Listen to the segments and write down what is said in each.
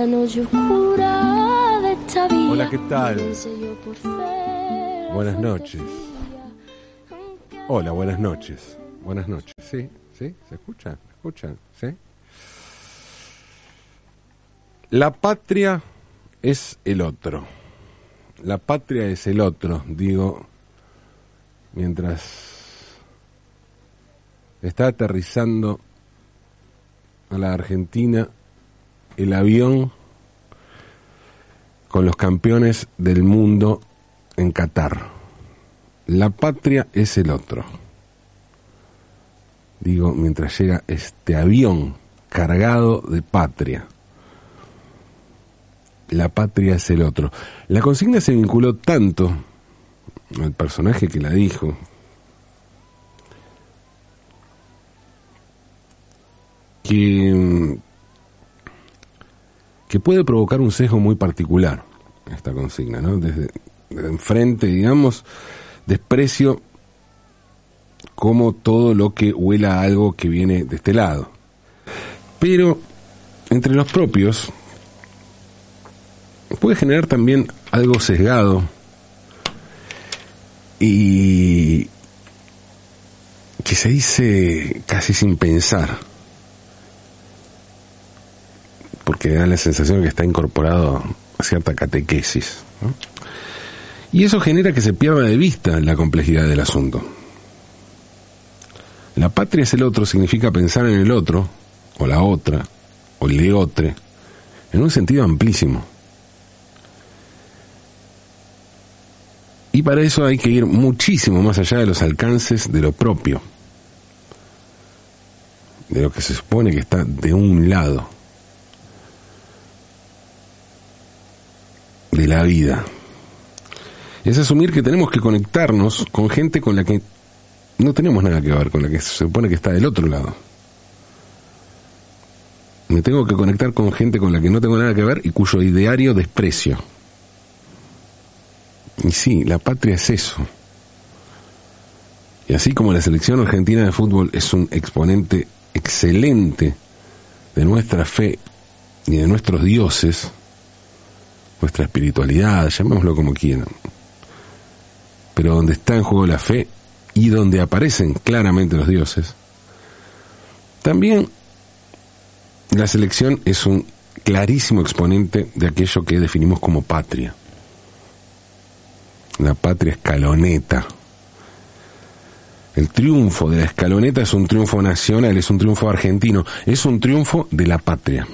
noche oscura de esta vida. Hola, ¿qué tal? Buenas noches. Hola, buenas noches. Buenas noches. ¿Sí? ¿Sí? ¿Se escucha? ¿Se escuchan? ¿Sí? La patria es el otro. La patria es el otro, digo, mientras está aterrizando a la Argentina el avión con los campeones del mundo en Qatar. La patria es el otro. Digo, mientras llega este avión cargado de patria. La patria es el otro. La consigna se vinculó tanto al personaje que la dijo, que, que puede provocar un sesgo muy particular esta consigna, ¿no? Desde, enfrente, digamos, desprecio como todo lo que huela a algo que viene de este lado. Pero entre los propios puede generar también algo sesgado y que se dice casi sin pensar, porque da la sensación que está incorporado a cierta catequesis. Y eso genera que se pierda de vista la complejidad del asunto. La patria es el otro significa pensar en el otro, o la otra, o el leotre, en un sentido amplísimo. Y para eso hay que ir muchísimo más allá de los alcances de lo propio, de lo que se supone que está de un lado de la vida. Es asumir que tenemos que conectarnos con gente con la que no tenemos nada que ver, con la que se supone que está del otro lado. Me tengo que conectar con gente con la que no tengo nada que ver y cuyo ideario desprecio. Y sí, la patria es eso. Y así como la selección argentina de fútbol es un exponente excelente de nuestra fe y de nuestros dioses, nuestra espiritualidad, llamémoslo como quieran, pero donde está en juego la fe y donde aparecen claramente los dioses, también la selección es un clarísimo exponente de aquello que definimos como patria la patria escaloneta. El triunfo de la escaloneta es un triunfo nacional, es un triunfo argentino, es un triunfo de la patria.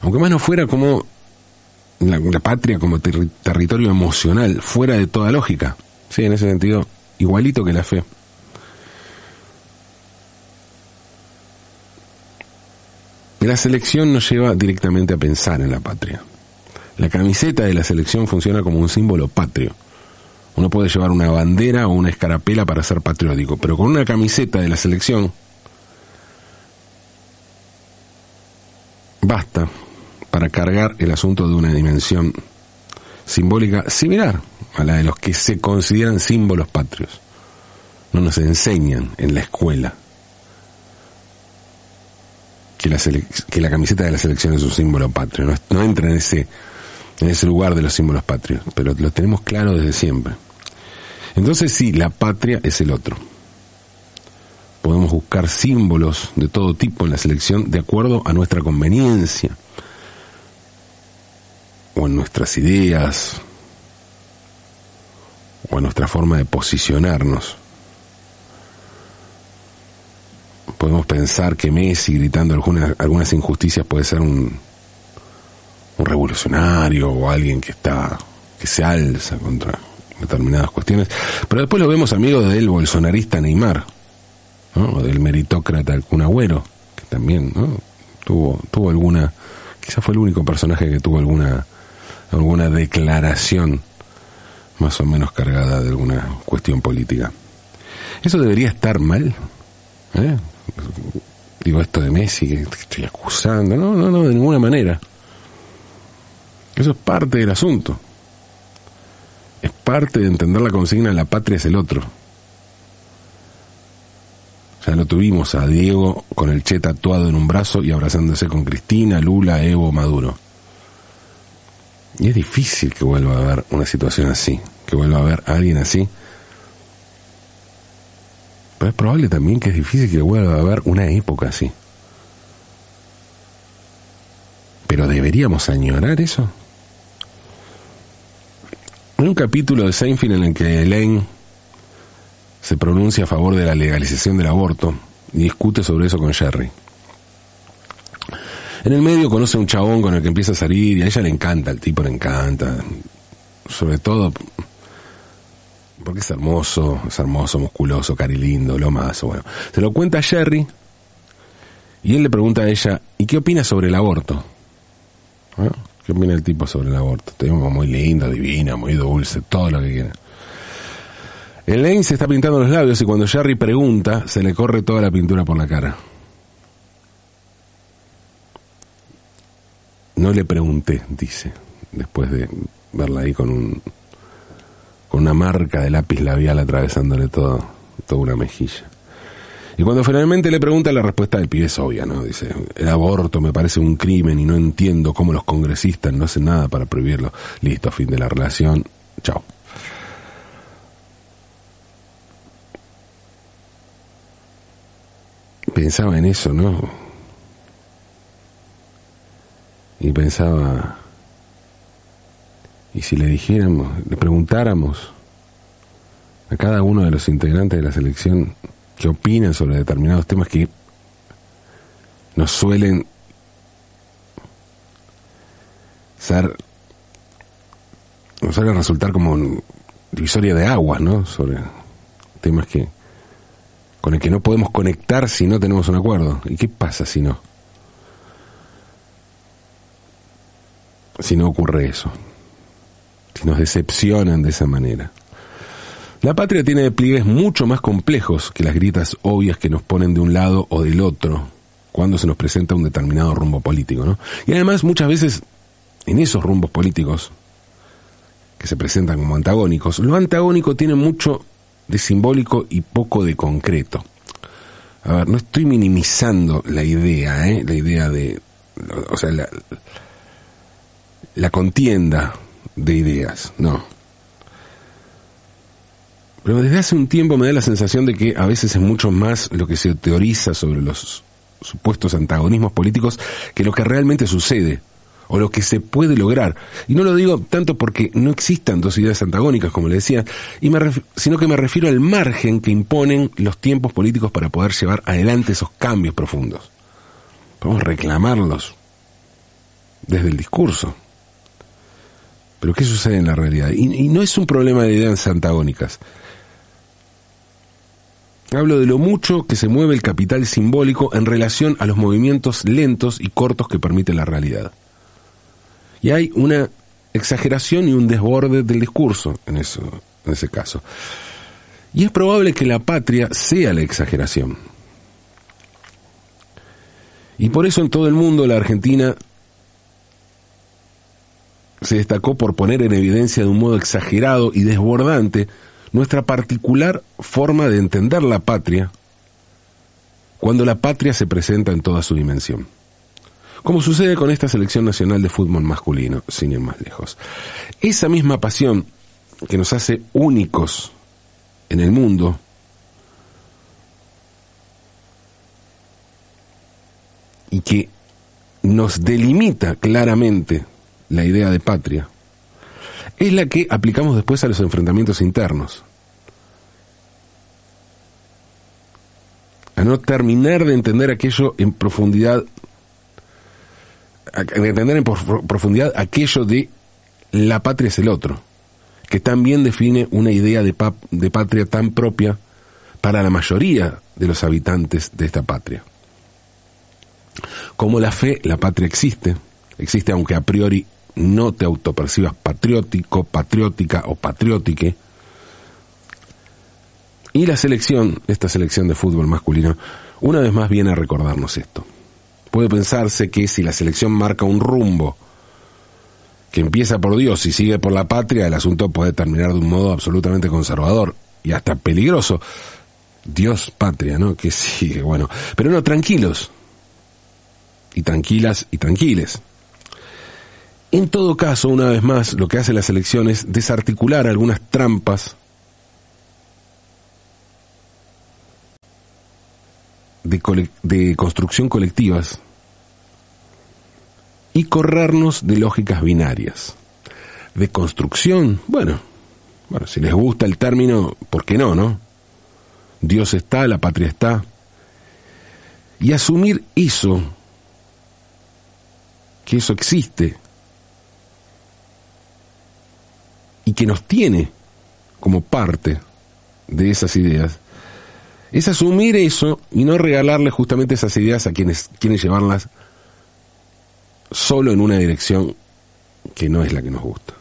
Aunque más no fuera como la, patria como ter territorio emocional, fuera de toda lógica. Sí, en ese sentido, igualito que la fe. La selección nos lleva directamente a pensar en la patria. La camiseta de la selección funciona como un símbolo patrio. Uno puede llevar una bandera o una escarapela para ser patriótico, pero con una camiseta de la selección basta para cargar el asunto de una dimensión simbólica similar a la de los que se consideran símbolos patrios. No nos enseñan en la escuela que la, que la camiseta de la selección es un símbolo patrio. No, no entra en ese en ese lugar de los símbolos patrios, pero lo tenemos claro desde siempre. Entonces sí, la patria es el otro. Podemos buscar símbolos de todo tipo en la selección de acuerdo a nuestra conveniencia o en nuestras ideas o en nuestra forma de posicionarnos. Podemos pensar que Messi gritando algunas, algunas injusticias puede ser un, un revolucionario o alguien que está que se alza contra determinadas cuestiones, pero después lo vemos amigos del bolsonarista Neymar, o del meritócrata Kun Agüero, que también ¿no? tuvo tuvo alguna, quizás fue el único personaje que tuvo alguna alguna declaración más o menos cargada de alguna cuestión política. Eso debería estar mal, ¿eh? Digo esto de Messi que estoy acusando, no, no, no, de ninguna manera. Eso es parte del asunto. Es parte de entender la consigna la patria es el otro. Ya lo tuvimos a Diego con el Che tatuado en un brazo y abrazándose con Cristina, Lula, Evo, Maduro. Y es difícil que vuelva a haber una situación así, que vuelva a haber alguien así. Pero es probable también que es difícil que vuelva a haber una época así. Pero deberíamos añorar eso. Hay un capítulo de Seinfeld en el que Elaine se pronuncia a favor de la legalización del aborto y discute sobre eso con Jerry. En el medio conoce a un chabón con el que empieza a salir y a ella le encanta, el tipo le encanta. Sobre todo porque es hermoso, es hermoso, musculoso, cari lindo, lo más, bueno. Se lo cuenta a Jerry y él le pregunta a ella, ¿y qué opina sobre el aborto? ¿Ah? ¿Qué opina el tipo sobre el aborto? Tengo muy linda, divina, muy dulce, todo lo que quiera. Elaine se está pintando los labios y cuando Jerry pregunta, se le corre toda la pintura por la cara. No le pregunté, dice, después de verla ahí con un con una marca de lápiz labial atravesándole todo, toda una mejilla. Y cuando finalmente le pregunta, la respuesta del pibe es obvia, ¿no? Dice, el aborto me parece un crimen y no entiendo cómo los congresistas no hacen nada para prohibirlo. Listo, fin de la relación. Chao. Pensaba en eso, ¿no? Y pensaba, y si le dijéramos, le preguntáramos a cada uno de los integrantes de la selección qué opinan sobre determinados temas que nos suelen ser nos suelen resultar como divisoria de aguas, ¿no? Sobre temas que con el que no podemos conectar si no tenemos un acuerdo. ¿Y qué pasa si no? Si no ocurre eso. Si nos decepcionan de esa manera. La patria tiene pliegues mucho más complejos que las gritas obvias que nos ponen de un lado o del otro cuando se nos presenta un determinado rumbo político, ¿no? Y además muchas veces en esos rumbos políticos que se presentan como antagónicos, lo antagónico tiene mucho de simbólico y poco de concreto. A ver, no estoy minimizando la idea, ¿eh? La idea de, o sea, la, la contienda de ideas, no. Pero desde hace un tiempo me da la sensación de que a veces es mucho más lo que se teoriza sobre los supuestos antagonismos políticos que lo que realmente sucede o lo que se puede lograr. Y no lo digo tanto porque no existan dos ideas antagónicas, como le decía, sino que me refiero al margen que imponen los tiempos políticos para poder llevar adelante esos cambios profundos. Podemos reclamarlos desde el discurso. Pero ¿qué sucede en la realidad? Y, no es un problema de ideas antagónicas. Hablo de lo mucho que se mueve el capital simbólico en relación a los movimientos lentos y cortos que permite la realidad. Y hay una exageración y un desborde del discurso en, eso, en ese caso. Y es probable que la patria sea la exageración. Y por eso en todo el mundo la Argentina se destacó por poner en evidencia de un modo exagerado y desbordante nuestra particular forma de entender la patria cuando la patria se presenta en toda su dimensión. Como sucede con esta selección nacional de fútbol masculino, sin ir más lejos. Esa misma pasión que nos hace únicos en el mundo, y que nos delimita claramente la idea de patria, es la que aplicamos después a los enfrentamientos internos. A no terminar de entender aquello en profundidad, de entender en profundidad aquello de la patria es el otro, que también define una idea de, de patria tan propia para la mayoría de los habitantes de esta patria. Como la fe, la patria existe, existe aunque a priori no te autopercibas patriótico, patriótica o patriótique. Y la selección, esta selección de fútbol masculino, una vez más viene a recordarnos esto. Puede pensarse que si la selección marca un rumbo que empieza por Dios y sigue por la patria, el asunto puede terminar de un modo absolutamente conservador y hasta peligroso. Dios, patria, ¿no? Que sigue, bueno. Pero no, tranquilos. Y tranquilas y tranquiles. En todo caso, una vez más, lo que hace la selección es desarticular algunas trampas de, de construcción colectivas y corrernos de lógicas binarias. De construcción, bueno, bueno, si les gusta el término, ¿por qué no, no? Dios está, la patria está. Y asumir eso, que eso existe, y que nos tiene como parte de esas ideas, es asumir eso y no regalarle justamente esas ideas a quienes quieren llevarlas solo en una dirección que no es la que nos gusta.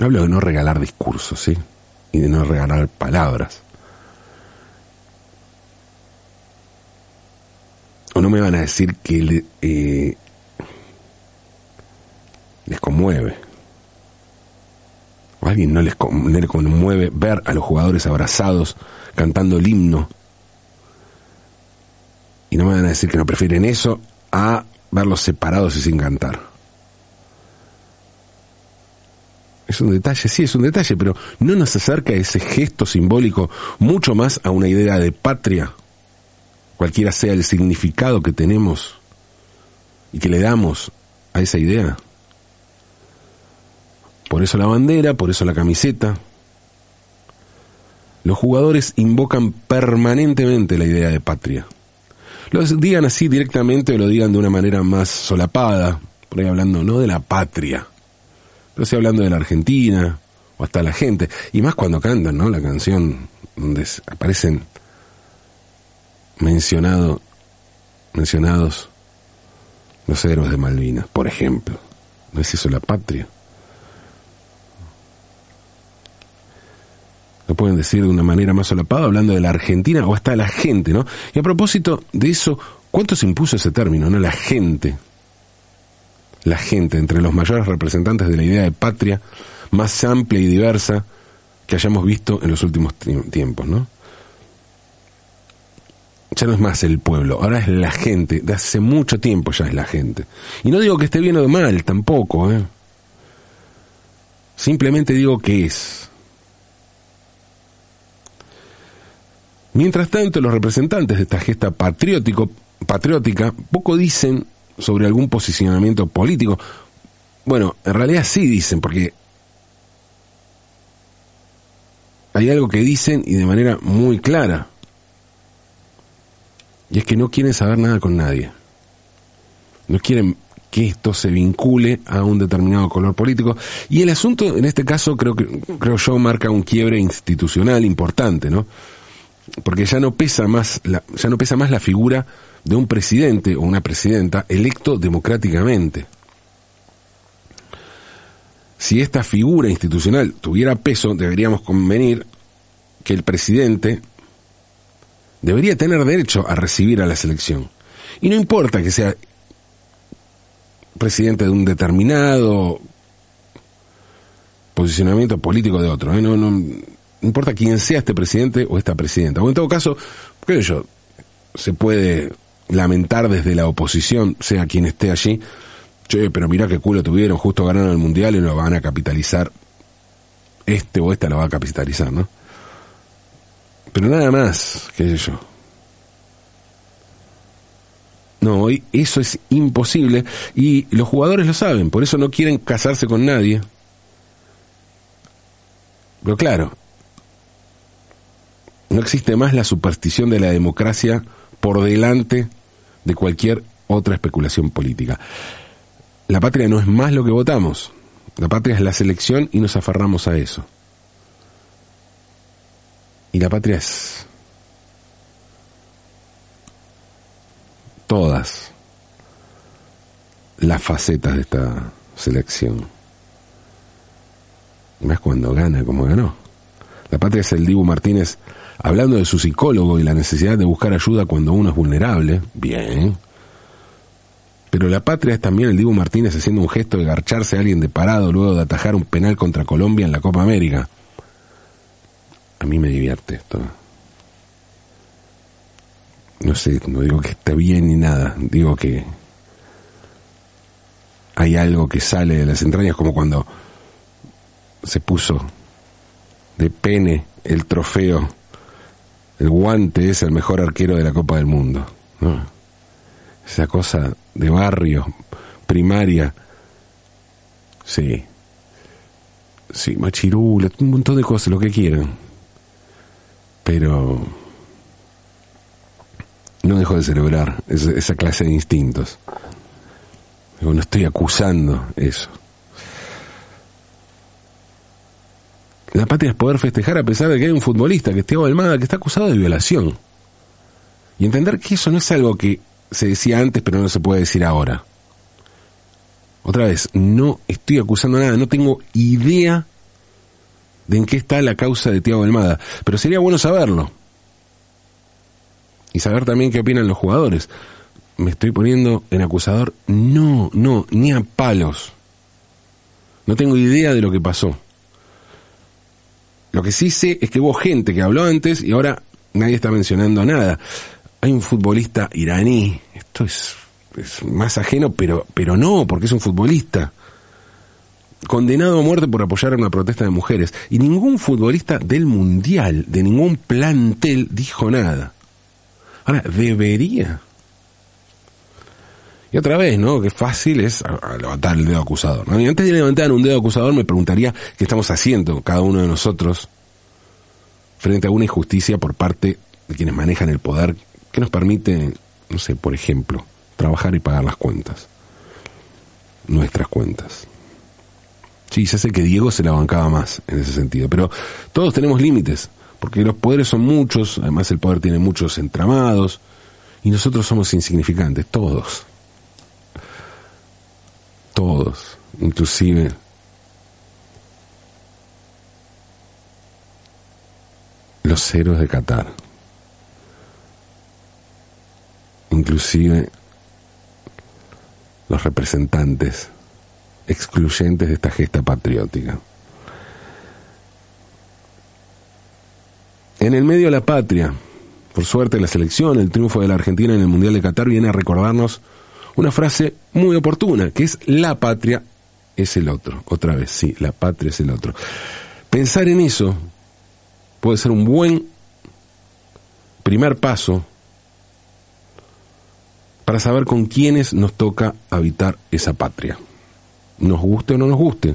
Hablo de no regalar discursos, ¿sí? Y de no regalar palabras. O no me van a decir que eh, les conmueve. O a alguien no les, conmueve ver a los jugadores abrazados cantando el himno. Y no me van a decir que no prefieren eso a verlos separados y sin cantar. Es un detalle, sí, es un detalle, pero no nos acerca ese gesto simbólico mucho más a una idea de patria, cualquiera sea el significado que tenemos y que le damos a esa idea. Por eso la bandera, por eso la camiseta. Los jugadores invocan permanentemente la idea de patria. Lo digan así directamente o lo digan de una manera más solapada, por ahí hablando no de la patria, pero sí hablando de la Argentina, o hasta la gente, y más cuando cantan, ¿no? La canción donde aparecen mencionado, mencionados los héroes de Malvinas, por ejemplo. ¿No es eso la patria? Lo pueden decir de una manera más solapada, hablando de la Argentina o hasta la gente, ¿no? Y a propósito de eso, ¿cuánto se impuso ese término, no? La gente. La gente, entre los mayores representantes de la idea de patria más amplia y diversa que hayamos visto en los últimos tiempos, ¿no? Ya no es más el pueblo, ahora es la gente, de hace mucho tiempo ya es la gente. Y no digo que esté bien o mal, tampoco, ¿eh? Simplemente digo que es. Mientras tanto, los representantes de esta gesta patriótico, patriótica poco dicen sobre algún posicionamiento político. Bueno, en realidad sí dicen, porque hay algo que dicen y de manera muy clara. Y es que no quieren saber nada con nadie. No quieren que esto se vincule a un determinado color político. Y el asunto, en este caso, creo que, creo yo, marca un quiebre institucional importante, ¿no? Porque ya no pesa más la, ya no pesa más la figura de un presidente o una presidenta electo democráticamente. Si esta figura institucional tuviera peso, deberíamos convenir que el presidente debería tener derecho a recibir a la selección. Y no importa que sea presidente de un determinado posicionamiento político de otro. ¿eh? No, no, no importa quién sea este presidente o esta presidenta. O en todo caso, creo yo, se puede lamentar desde la oposición, sea quien esté allí, che, pero mira qué culo tuvieron, justo ganaron el mundial y lo van a capitalizar. Este o esta lo va a capitalizar, ¿no? Pero nada más, qué sé yo. No, hoy eso es imposible y los jugadores lo saben, por eso no quieren casarse con nadie. Pero claro, no existe más la superstición de la democracia por delante de cualquier otra especulación política. La patria no es más lo que votamos. La patria es la selección y nos aferramos a eso. Y la patria es todas las facetas de esta selección. Más cuando gana como ganó. La patria es el Dibu Martínez hablando de su psicólogo y la necesidad de buscar ayuda cuando uno es vulnerable, bien. Pero la patria es también el Dibu Martínez haciendo un gesto de garcharse a alguien de parado luego de atajar un penal contra Colombia en la Copa América. a mí me divierte esto. No sé, no digo que esté bien ni nada, digo que hay algo que sale de las entrañas como cuando se puso de pene el trofeo, el guante es el mejor arquero de la Copa del Mundo. Esa cosa de barrio, primaria. Sí. Sí, machirula, un montón de cosas, lo que quieran. Pero no dejo de celebrar esa, clase de instintos. no estoy acusando eso. La patria es poder festejar a pesar de que hay un futbolista, que es Thiago Almada, que está acusado de violación. Y entender que eso no es algo que se decía antes, pero no se puede decir ahora. Otra vez, no estoy acusando nada, no tengo idea de en qué está la causa de Thiago Almada, pero sería bueno saberlo. Y saber también qué opinan los jugadores. ¿Me estoy poniendo en acusador? No, no, ni a palos. No tengo idea de lo que pasó. Lo que sí sé es que hubo gente que habló antes y ahora nadie está mencionando nada. Hay un futbolista iraní, esto es, más ajeno, pero, pero no, porque es un futbolista condenado a muerte por apoyar una protesta de mujeres. Y ningún futbolista del Mundial, de ningún plantel, dijo nada. Ahora, debería. Y otra vez, ¿no? Qué fácil es levantar el dedo acusador. Antes de levantar un dedo acusador me preguntaría qué estamos haciendo cada uno de nosotros frente a una injusticia por parte de quienes manejan el poder que nos permite, no sé, por ejemplo, trabajar y pagar las cuentas. Nuestras cuentas. Sí, ya sé que Diego se la bancaba más en ese sentido, pero todos tenemos límites, porque los poderes son muchos, además el poder tiene muchos entramados, y nosotros somos insignificantes, todos todos, inclusive los héroes de Qatar, inclusive los representantes excluyentes de esta gesta patriótica. En el medio de la patria, por suerte la selección, el triunfo de la Argentina en el Mundial de Qatar viene a recordarnos una frase muy oportuna, que es la patria es el otro. Otra vez, sí, la patria es el otro. Pensar en eso puede ser un buen primer paso para saber con quiénes nos toca habitar esa patria. Nos guste o no nos guste.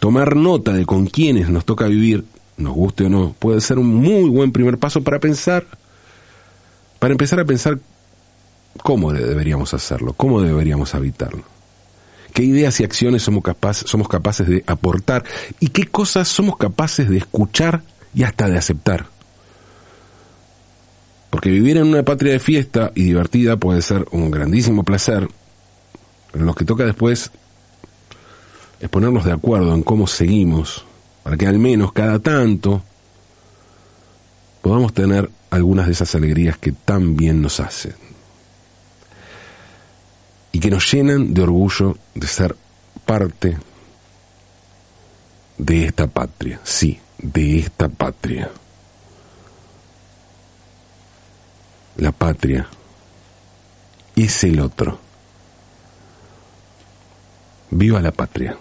Tomar nota de con quiénes nos toca vivir, nos guste o no, puede ser un muy buen primer paso para pensar, para empezar a pensar cómo deberíamos hacerlo, cómo deberíamos habitarlo. ¿Qué ideas y acciones somos, somos capaces de aportar y qué cosas somos capaces de escuchar y hasta de aceptar? Porque vivir en una patria de fiesta y divertida puede ser un grandísimo placer, lo que toca después es ponernos de acuerdo en cómo seguimos, para que al menos cada tanto podamos tener algunas de esas alegrías que tan bien nos hacen y que nos llenan de orgullo de ser parte de esta patria, sí, de esta patria. La patria es el otro. Viva la patria,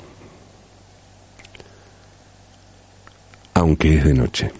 aunque es de noche.